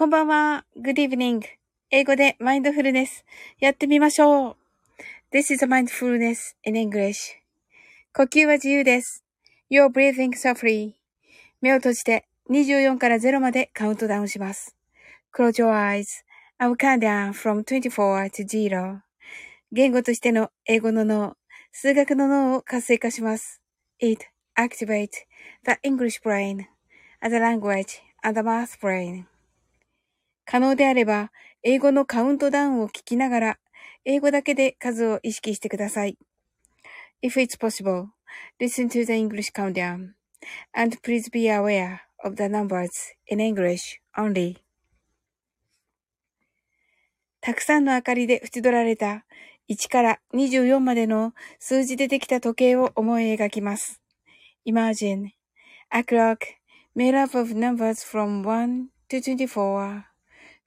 こんばんは。Good evening. 英語でマインドフルネスやってみましょう。This is a mindfulness in English. 呼吸は自由です。You're breathing softly. 目を閉じて24から0までカウントダウンします。Close your eyes. I'll count down from 24 to 0. 言語としての英語の脳、数学の脳を活性化します。It activates the English brain, as a language, and the math brain. 可能であれば、英語のカウントダウンを聞きながら、英語だけで数を意識してください。If it's possible, listen to the English countdown, and please be aware of the numbers in English only. たくさんの明かりで縁取られた1から24までの数字でできた時計を思い描きます。Imagine a clock made up of numbers from 1 to 24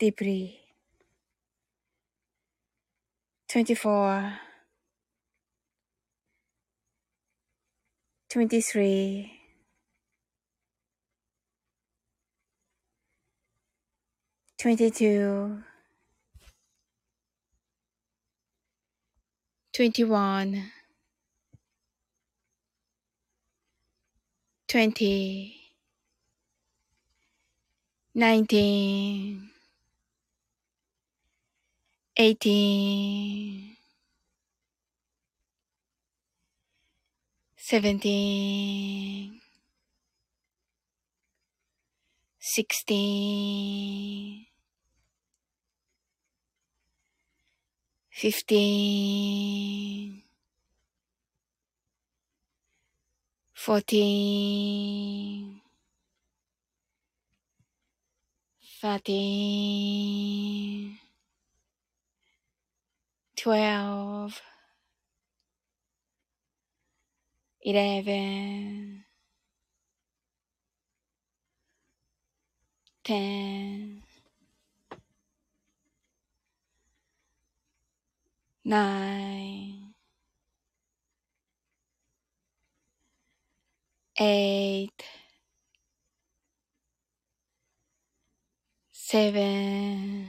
deeply. 24 23 22 21 20 19 eighteen, seventeen, sixteen, fifteen, fourteen, thirteen, twelve, eleven, ten, nine, eight, seven,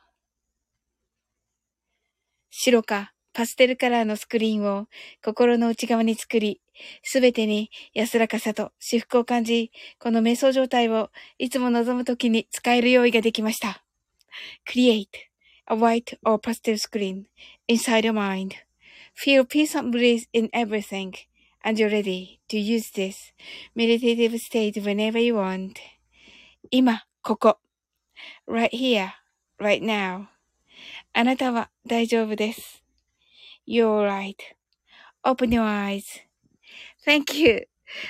白かパステルカラーのスクリーンを心の内側に作り、すべてに安らかさと至福を感じ、この瞑想状態をいつも望むときに使える用意ができました。Create a white or pastel screen inside your mind. Feel peace and bliss in everything and you're ready to use this meditative state whenever you want. 今、ここ。right here, right now. あなたは大丈夫です。You're right.Open your eyes.Thank you.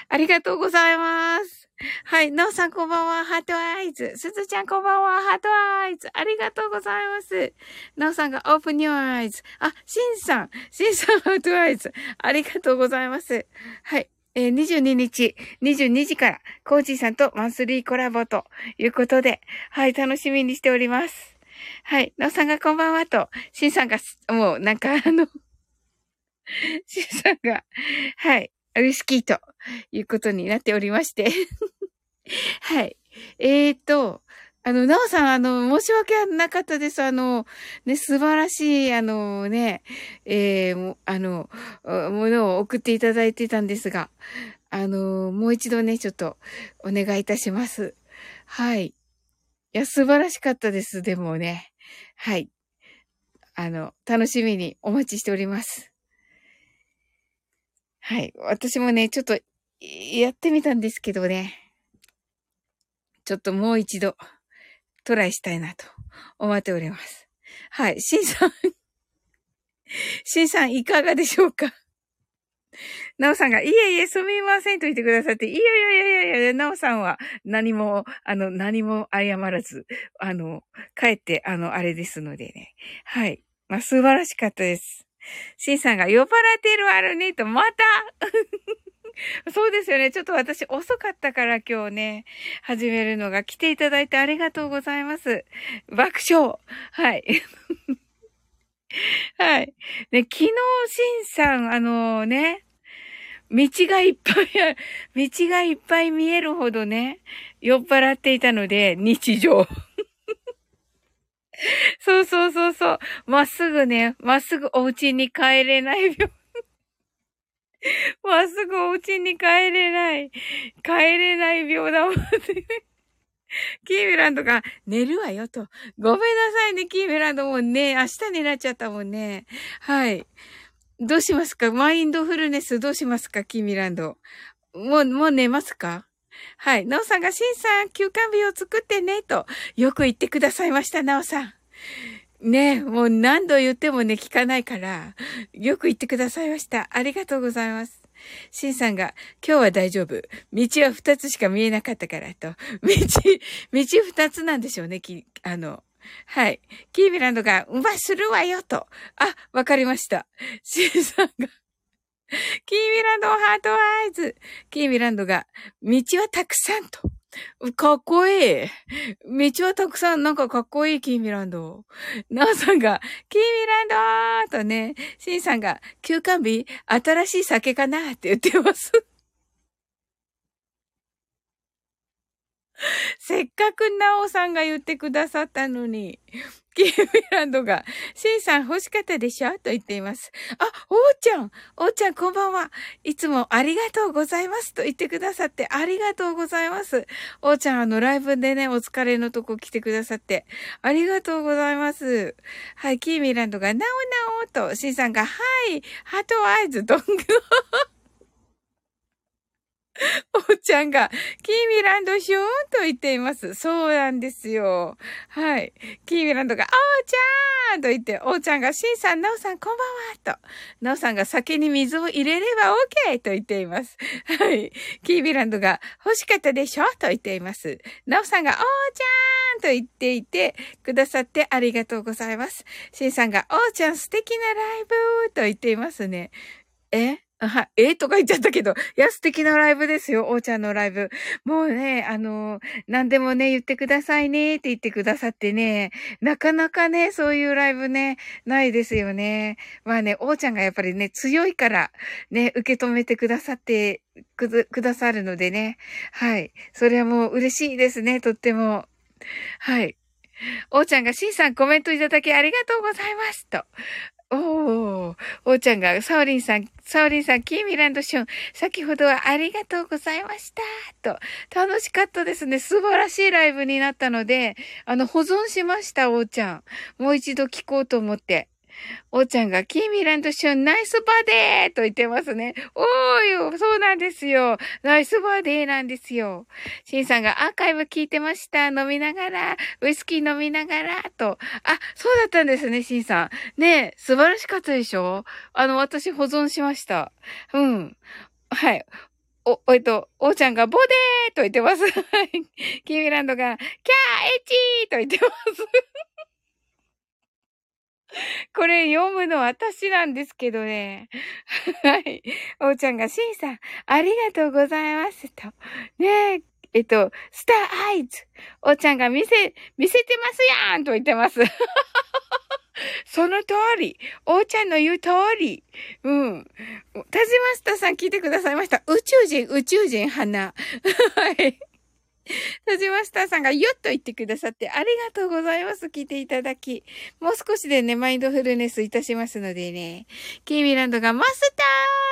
ありがとうございます。はい。なおさんこんばんは。 heart eyes。すずちゃんこんばんは。 heart eyes。ありがとうございます。なおさんが Open your eyes. あ、しんさん。しんさん heart eyes。ありがとうございます。はい。えー、22日、22時から、コージーさんとマンスリーコラボということで、はい、楽しみにしております。はい。なおさんがこんばんはと、しんさんが、もうなんかあの しんさんが、はい、ウイスキーということになっておりまして はい。えーと、あの、なおさん、あの、申し訳なかったです。あの、ね、素晴らしい、あのね、えー、あの、ものを送っていただいてたんですが、あの、もう一度ね、ちょっとお願いいたします。はい。いや、素晴らしかったです。でもね。はい。あの、楽しみにお待ちしております。はい。私もね、ちょっと、やってみたんですけどね。ちょっともう一度、トライしたいなと思っております。はい。シンさん シンさんいかがでしょうか？なおさんが、いえいえ、すみませんと言ってくださって、いやいやいやいやいや、なおさんは何も、あの、何も謝らず、あの、帰って、あの、あれですのでね。はい。まあ、素晴らしかったです。シンさんが、酔っ払ってるあるね、と、また そうですよね。ちょっと私遅かったから今日ね、始めるのが来ていただいてありがとうございます。爆笑。はい。はい。ね、昨日、シンさん、あのね、道がいっぱい、道がいっぱい見えるほどね、酔っ払っていたので、日常。そうそうそうそう。まっすぐね、まっすぐお家に帰れない病。まっすぐお家に帰れない。帰れない病だもんね。キーミランドが寝るわよと。ごめんなさいね、キーミランドもね、明日になっちゃったもんね。はい。どうしますか？マインドフルネスどうしますか？キーミランド。もう、もう寝ますか？はい。なおさんが、シンさん、休館日を作ってね、と、よく言ってくださいました、なおさん。ねもう何度言ってもね、聞かないから、よく言ってくださいました。ありがとうございます。シンさんが、今日は大丈夫。道は二つしか見えなかったからと。道、道二つなんでしょうね、き、あの、はい。キーミランドが、うまするわよと。あ、わかりました。シンさんが、キーミランド heart eyes。キーミランドが、道はたくさんと。かっこいい。道はたくさん、なんかかっこいい、キーミランド。ナオさんが、キーミランドとね、シンさんが、休館日、新しい酒かなって言ってます。せっかくなおさんが言ってくださったのに、キーミランドが、シンさん欲しかったでしょ？と言っています。あ、おーちゃんおーちゃんこんばんは。いつもありがとうございますと言ってくださってありがとうございます。おーちゃんあのライブでね、お疲れのとこ来てくださってありがとうございます。はい、キーミランドが、なおなおと、シンさんが、はい、 heart eyes、ドング。おっちゃんが、キーミランドシューンと言っています。そうなんですよ。はい。キーミランドが、おーちゃんと言って、おーちゃんが、シンさん、ナオさん、こんばんはと。ナオさんが酒に水を入れれば OK と言っています。はい。キーミランドが、欲しかったでしょと言っています。ナオさんが、おーちゃんと言っていてくださってありがとうございます。シンさんが、おーちゃん素敵なライブと言っていますね。え？はい、え？とか言っちゃったけど、いや、素敵なライブですよ、おーちゃんのライブ。もうね、あの何でもね、言ってくださいねって言ってくださってね、なかなかね、そういうライブね、ないですよね。まあね、おーちゃんがやっぱりね、強いから、ね、受け止めてくださってくださるのでね。はい。それはもう嬉しいですね、とっても。はい。おーちゃんが、しんさんコメントいただきありがとうございます。と。おー、おーちゃんが、サオリンさん、サオリンさん、キーミランドション、先ほどはありがとうございました。と、楽しかったですね。素晴らしいライブになったので、あの、保存しました、おーちゃん。もう一度聞こうと思って。おーちゃんが、キーミランドション、ナイスバデーと言ってますね。おーよ、そうなんですよ。ナイスバデーなんですよ。シンさんが、アーカイブ聞いてました。飲みながら、ウイスキー飲みながら、と。あ、そうだったんですね、シンさん。ねえ、素晴らしかったでしょ？あの、私保存しました。うん。はい。お、えっと、おーちゃんがボデーと言ってます。キーミランドが、キャーエッチーと言ってます。これ読むの私なんですけどね。はい。おーちゃんが、しんさん、ありがとうございますと。ねえ、えっと、スターアイズ。おーちゃんが見せ、見せてますやんと言ってます。その通り。おーちゃんの言う通り。うん。田島スタさん聞いてくださいました。宇宙人、宇宙人、花。はい。田島スターさんがよっと言ってくださってありがとうございます。聞いていただき。もう少しでね、マインドフルネスいたしますのでね。キーミランドがマスタ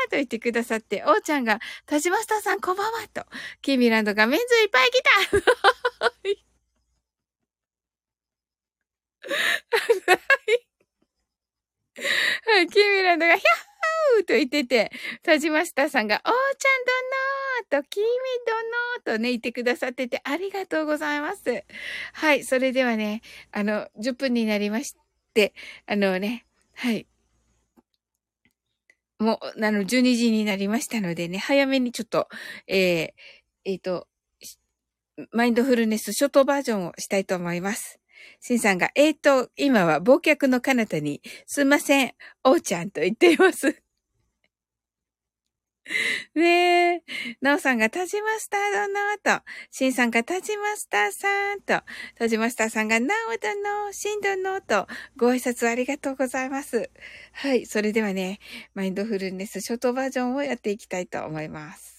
ーと言ってくださって、おーちゃんが田島スターさんこんばんはと。キーミランドがメンズいっぱい来た はい。はい。キーミランドが、ヒャッーと言ってて、田島スターさんが、おーちゃんどのーと、キーミどのーとね、言ってくださってて、ありがとうございます。はい。それではね、あの、10分になりまして、あのね、はい。もう、あの、12時になりましたのでね、早めにちょっと、えー、えっ、ー、と、マインドフルネスショートバージョンをしたいと思います。シンさんが、えーと、今は忘却の彼方に、すいません、おうちゃんと言っています。ねえ。なおさんが、田島スタードのと。しんさんが、田島スターさんと。田島スターさんが、なおだの、しんどのと。ご挨拶ありがとうございます。はい。それではね、マインドフルネスショートバージョンをやっていきたいと思います。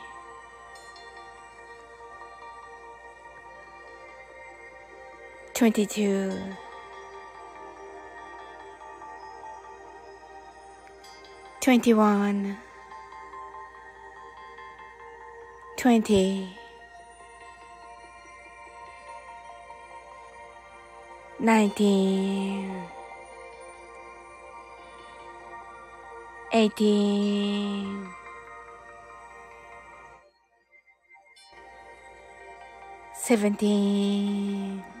22 21 20 19 18 17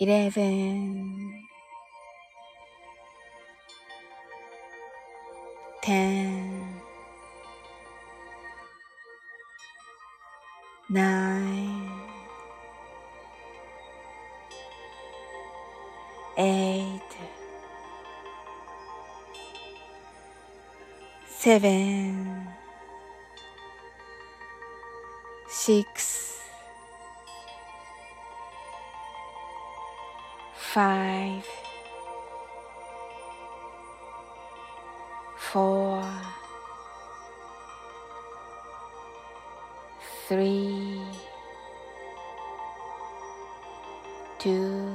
Eleven, ten, nine, eight, seven, six, five, four, three, two,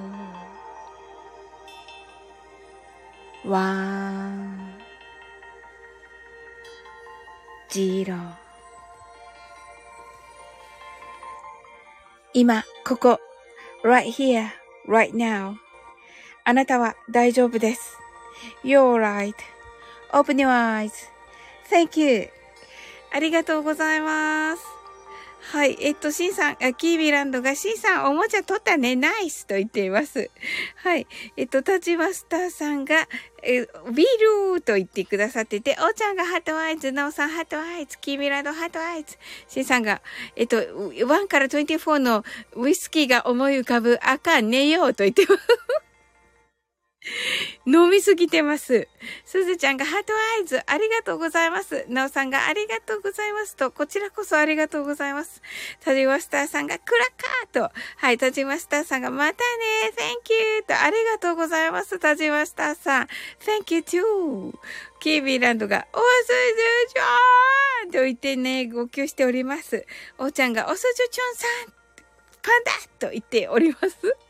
one, zero 今、ここ、right here, right now あなたは大丈夫です。You're right.Open your eyes.Thank you. ありがとうございます。はい。えっと、シンさん、キービランドが、シンさん、おもちゃ取ったね。ナイスと言っています。はい。えっと、タチマスターさんが、え、ビールと言ってくださってて、おーちゃんが heart eyes、ナオさん heart eyes、キービランド heart eyes、シンさんが、えっと、1から24のウイスキーが思い浮かぶ赤寝ようと言ってます。飲みすぎてます。すずちゃんが heart eyes、ありがとうございます。なおさんがありがとうございますと、こちらこそありがとうございます。タジマスターさんがクラッカーと、はい、タジマスターさんがまたね、thank you と、ありがとうございます。タジマスターさん、thank you too. キービーランドが、おすずちゃんと言ってね、号泣しております。おーちゃんが、おすずちゃんさんパンダと言っております。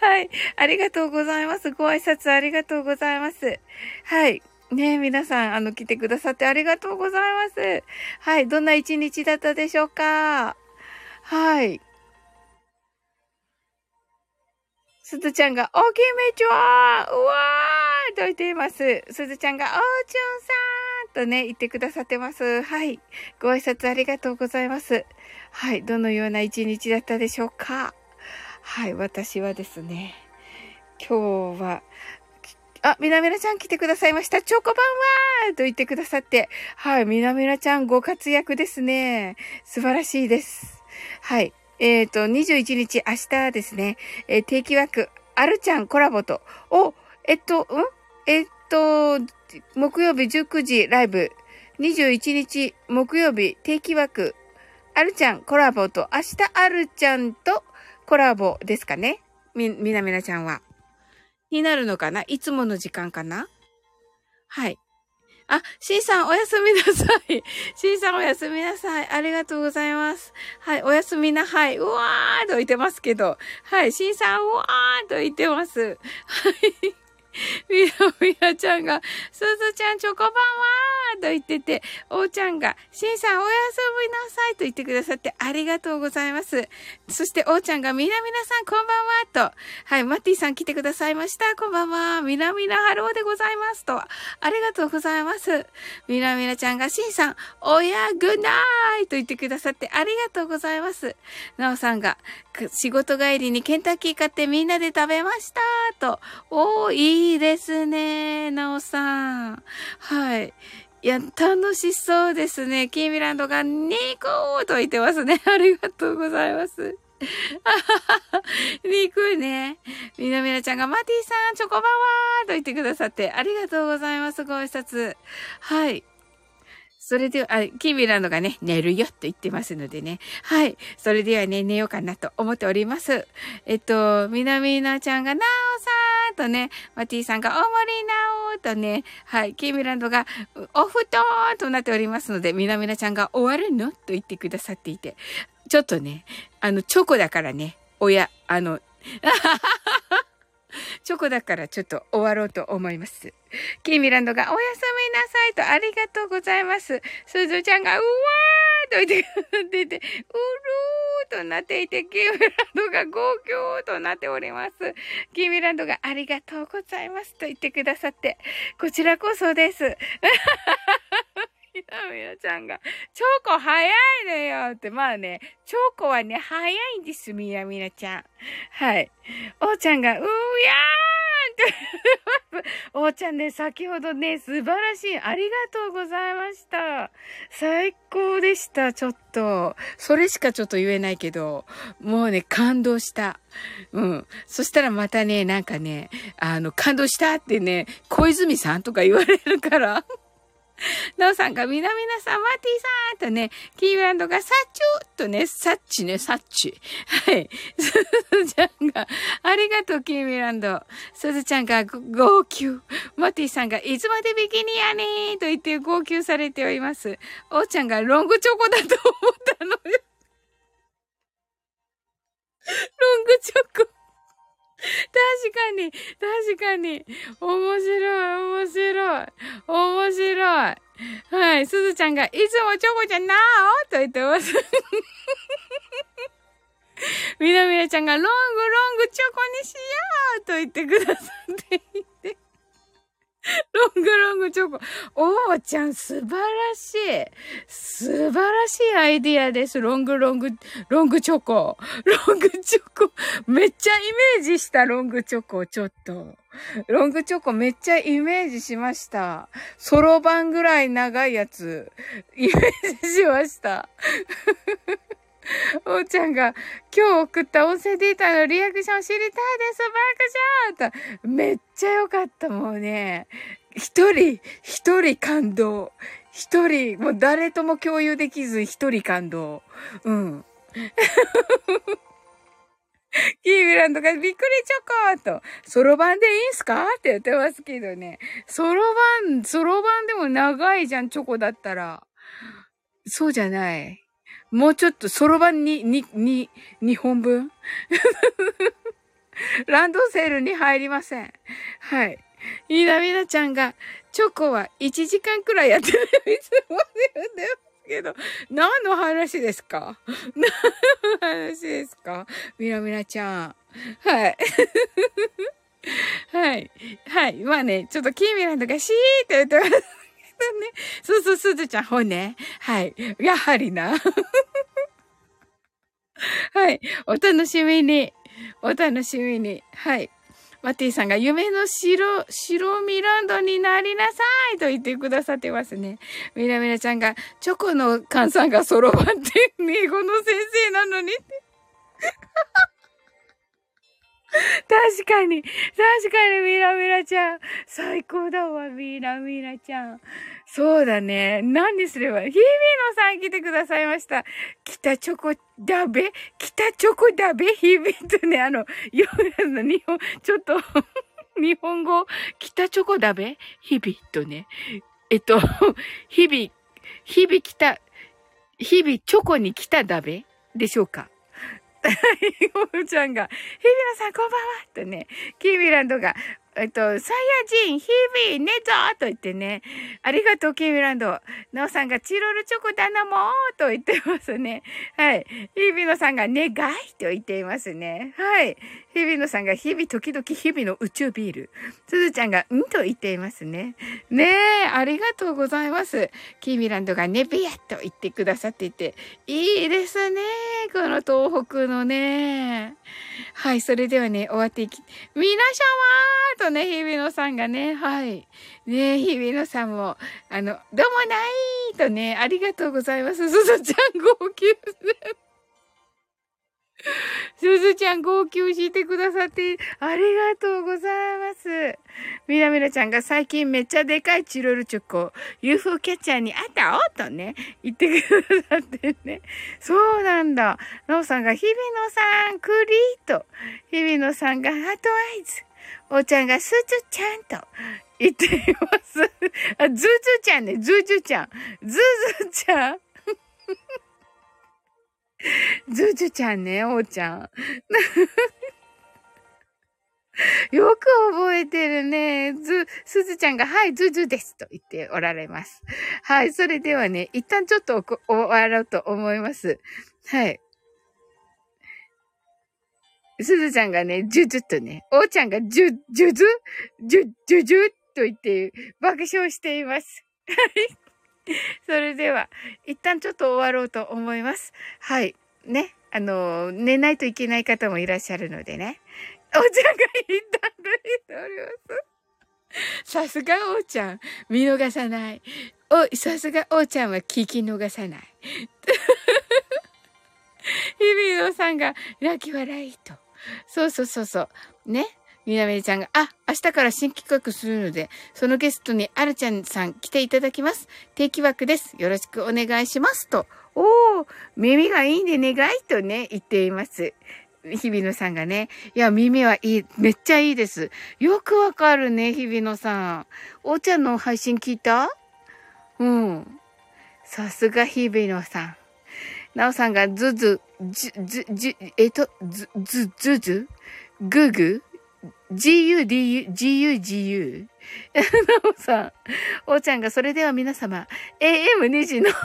はい。ありがとうございます。ご挨拶ありがとうございます。はい。ね皆さん、あの、来てくださってありがとうございます。はい。どんな一日だったでしょうか？はい。すずちゃんが、おきめちゃんうわーと言っています。すずちゃんが、おーちゅんさんとね、言ってくださってます。はい。ご挨拶ありがとうございます。はい。どのような一日だったでしょうか？はい、私はですね、今日は、あ、みなみなちゃん来てくださいました。チョコバンはと言ってくださって。はい、みなみなちゃんご活躍ですね。素晴らしいです。はい。えっ、ー、と、21日明日ですね、えー、定期枠、あるちゃんコラボと、お、えっと、ん？えっと、木曜日19時ライブ、21日木曜日定期枠、あるちゃんコラボと、明日あるちゃんとコラボですかねみ、みなみなちゃんは。になるのかな？いつもの時間かな？はい。あ、シーさんおやすみなさい。シーさんおやすみなさい。ありがとうございます。はい、おやすみな、はい。うわーと言ってますけど。はい、シーさんうわーと言ってます。はい。みなみなちゃんが、すずちゃんチョコバンはーと言ってて、おーちゃんが、しんさんおやすみなさいと言ってくださってありがとうございます。そしておーちゃんが、みなみなさんこんばんはと、はい、マッティさん来てくださいました。こんばんは。みなみなハローでございますと、ありがとうございます。みなみなちゃんが、しんさん、おやぐなーいと言ってくださってありがとうございます。なおさんが、仕事帰りにケンタッキー買ってみんなで食べましたと、おー、いいいいですね、なおさん。はい。いや、楽しそうですね。キーミランドがニコーと言ってますね。ありがとうございます。肉ね。みなみなちゃんがマティさん、チョコバワーと言ってくださって、ありがとうございます。ご挨拶。はい。それでは、キーミランドがね、寝るよと言ってますのでね。はい。それではね、寝ようかなと思っております。えっと、みなみなちゃんが、なおさんとね、マティさんが、おもりなおとね、はい。キーミランドが、お布団となっておりますので、みなみなちゃんが終わるの？と言ってくださっていて、ちょっとね、あの、チョコだからね、親、あの、チョコだからちょっと終わろうと思います。キーミランドがおやすみなさいとありがとうございます。すずちゃんがうわーと言ってて、うるーとなっていて、キーミランドが号泣となっております。キーミランドがありがとうございますと言ってくださって、こちらこそです。ひなみなちゃんが、チョコ早いのよって、まあね、チョコはね、早いんです、みなみなちゃん。はい。おーちゃんが、うーやーんっておーちゃんね、先ほどね、素晴らしい。ありがとうございました。最高でした、ちょっと。それしかちょっと言えないけど、もうね、感動した。うん。そしたらまたね、なんかね、あの、感動したってね、小泉さんとか言われるから。なおさんが、みなみなさん、マーティーさんとね、キーワードが、サッチュとね、サッチね、サッチ。はい。すずちゃんが、ありがとう、キーミランド。すずちゃんが、号泣。マーティーさんが、いつまでビキニやねーと言って号泣されております。おーちゃんが、ロングチョコだと思ったのよ。ロングチョコ。確かに、確かに。面白い、面白い。面白い。はい。すずちゃんが、いつもチョコちゃんなおと言ってます。みなみなちゃんが、ロングロングチョコにしようと言ってくださって。ングチョコ。おーちゃん、素晴らしい。素晴らしいアイディアです。ロングロング、ロングチョコ。ロングチョコ。めっちゃイメージしたロングチョコ、ちょっと。ロングチョコめっちゃイメージしました。ソロ版ぐらい長いやつ、イメージしました。おーちゃんが、今日送った音声データのリアクション知りたいですバーカシャーと。めっちゃよかった、もうね。一人、一人感動。一人、もう誰とも共有できず一人感動。うん。キーミランドがびっくりチョコと、ソロ版でいいんすかって言ってますけどね。ソロ版、ソロ版でも長いじゃん、チョコだったら。そうじゃない。もうちょっと、ソロ版に、に、に、2本分？ランドセルに入りません。はい。いなみなちゃんが、チョコは1時間くらいやってるいつも言うんですけど、何の話ですか？何の話ですか？みなみなちゃん。はい。はい。はい。まあね、ちょっとキーミランドがシーって言ってますけどね。そうそう、すずちゃん、ほね。はい。やはりな。はい。お楽しみに。お楽しみに。はい。マティさんが夢の白、白ミランドになりなさいと言ってくださってますね。ミラミラちゃんが、チョコの換算が揃わって、英語の先生なのにって。確かに、確かにミラミラちゃん。最高だわ、ミラミラちゃん。そうだね。何にすれば、日々のさん来てくださいました。北チョコだべ北チョコだべ日々とね、あの、よの日本、ちょっと、日本語、北チョコだべ日々とね。えっと、日々、日々来た、日々チョコに来ただべでしょうか？おちゃんが、日々のさんこんばんはとね、キーミランドが、えっと、サイヤ人、ヒビー、ねぞーと言ってね、ありがとう、キーミランド。ナオさんが、チロルチョコだなもーと言ってますね。はい。日々のさんが、願いと言っていますね。はい。日々のさんが、日々、時々、日々の宇宙ビール。すずちゃんが、んと言っていますね。ねえ、ありがとうございます。キーミランドが、ネビアと言ってくださっていて、いいですね。この東北のね。はい、それではね、終わっていき、皆様とね、日比野さんがね、はい。ね日比野さんも、あの、どうもないとね、ありがとうございます。すずちゃん号泣して。すずちゃん号泣してくださって、ありがとうございます。みなみなちゃんが最近めっちゃでかいチロルチョコ、UFO キャッチャーにあった？おとね、言ってくださってね。そうなんだ。なおさんが、日比野さん、クリート。日比野さんが、ハートアイズ。おーちゃんが、すずちゃんと言っています。あ、ズズちゃんね、ズズちゃん。ズズちゃん。ズズちゃんね、おーちゃん。よく覚えてるね。ず、すずちゃんが、はい、ズズですと言っておられます。はい、それではね、一旦ちょっと終わろうと思います。はい。すずちゃんがね、ジュジュとね、おーちゃんがジュ、ジュズジュ、ジュジュと言って爆笑しています。はい。それでは、一旦ちょっと終わろうと思います。はい。ね。あの、寝ないといけない方もいらっしゃるのでね。おーちゃんが一旦抜いております。さすがおちゃん。見逃さない。お、さすがおちゃんは聞き逃さない。日々野さんが泣き笑いと。そうそうそうそう。ね。みなめちゃんが、あ、明日から新企画するので、そのゲストにあるちゃんさん来ていただきます。定期枠です。よろしくお願いします。と。おー、耳がいいんで願いとね、言っています。日比野さんがね。いや、耳はいい。めっちゃいいです。よくわかるね、日比野さん。おーちゃんの配信聞いた？うん。さすが日比野さん。なおさんがズズ、じ、ず、じ、えっと、ず、ず、ずずグー？?GU、DU、GU、GU。なおさん。おーちゃんが、それでは皆様、AM2 時のほ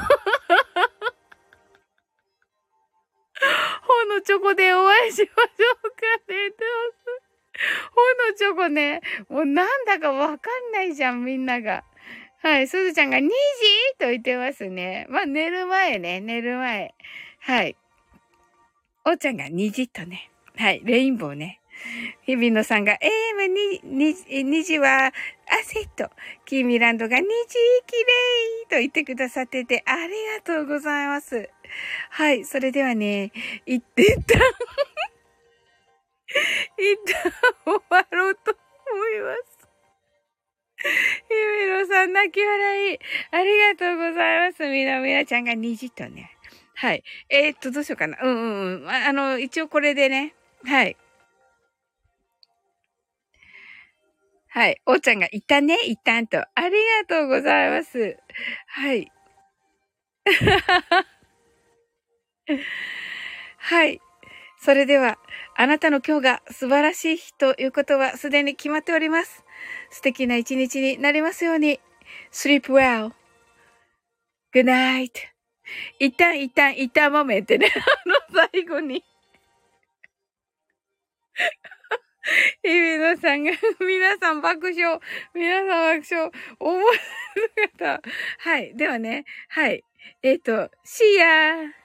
のチョコでお会いしましょうかね。どうぞほのチョコね、もうなんだかわかんないじゃん、みんなが。はい、すずちゃんが2時と言ってますね。まあ、寝る前ね、寝る前。はい。おーちゃんが2時とね。はい、レインボーね。日比野さんが、AM2 2時は汗と、キーミランドが2時きれいと言ってくださってて、ありがとうございます。はい。それではね、いってた。一旦終わろうと思います。ゆめろさん、泣き笑い。ありがとうございます。みなみなちゃんが虹とね。はい。えー、っと、どうしようかな。うんうんうん。あの、一応これでね。はい。はい。おーちゃんがいたね、いたんと。ありがとうございます。はい。はい。それでは、あなたの今日が素晴らしい日ということはすでに決まっております。素敵な一日になりますように。sleep well.good night. 一旦一旦一旦もめってね、あの最後に 日比野さんが、皆さん爆笑。皆さん爆笑。思わなかった。はい。ではね。はい。えっ、ー、と、シーヤー。